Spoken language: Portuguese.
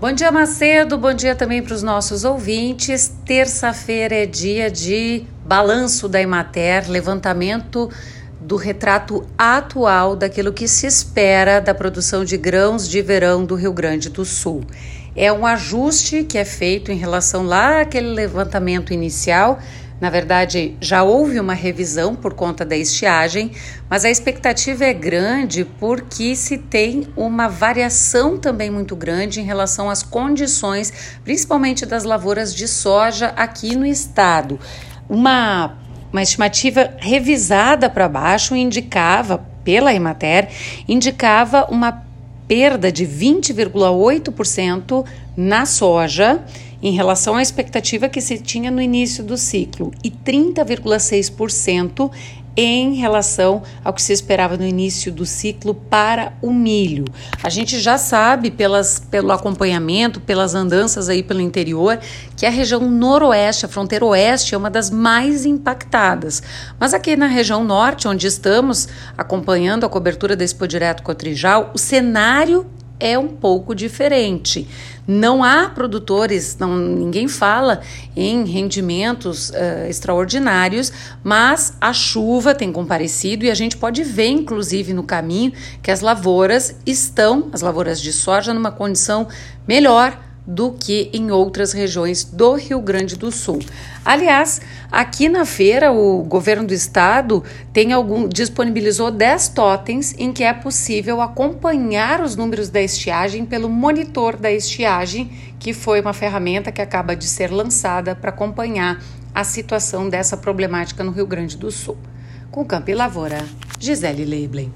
Bom dia, Macedo. Bom dia também para os nossos ouvintes. Terça-feira é dia de balanço da Emater, levantamento do retrato atual daquilo que se espera da produção de grãos de verão do Rio Grande do Sul. É um ajuste que é feito em relação lá àquele levantamento inicial na verdade, já houve uma revisão por conta da estiagem, mas a expectativa é grande porque se tem uma variação também muito grande em relação às condições, principalmente das lavouras de soja aqui no estado. Uma, uma estimativa revisada para baixo indicava, pela Emater, indicava uma perda de 20,8% na soja em relação à expectativa que se tinha no início do ciclo e 30,6% em relação ao que se esperava no início do ciclo para o milho. A gente já sabe pelas, pelo acompanhamento, pelas andanças aí pelo interior, que a região noroeste, a fronteira oeste, é uma das mais impactadas. Mas aqui na região norte, onde estamos acompanhando a cobertura da Expo Direto Cotrijal, o cenário é um pouco diferente. Não há produtores, não, ninguém fala em rendimentos uh, extraordinários, mas a chuva tem comparecido e a gente pode ver, inclusive, no caminho que as lavouras estão, as lavouras de soja, numa condição melhor do que em outras regiões do Rio Grande do Sul. Aliás, aqui na feira o governo do estado tem algum disponibilizou 10 totens em que é possível acompanhar os números da estiagem pelo monitor da estiagem, que foi uma ferramenta que acaba de ser lançada para acompanhar a situação dessa problemática no Rio Grande do Sul. Com Campo e Lavoura, Gisele Leiblen.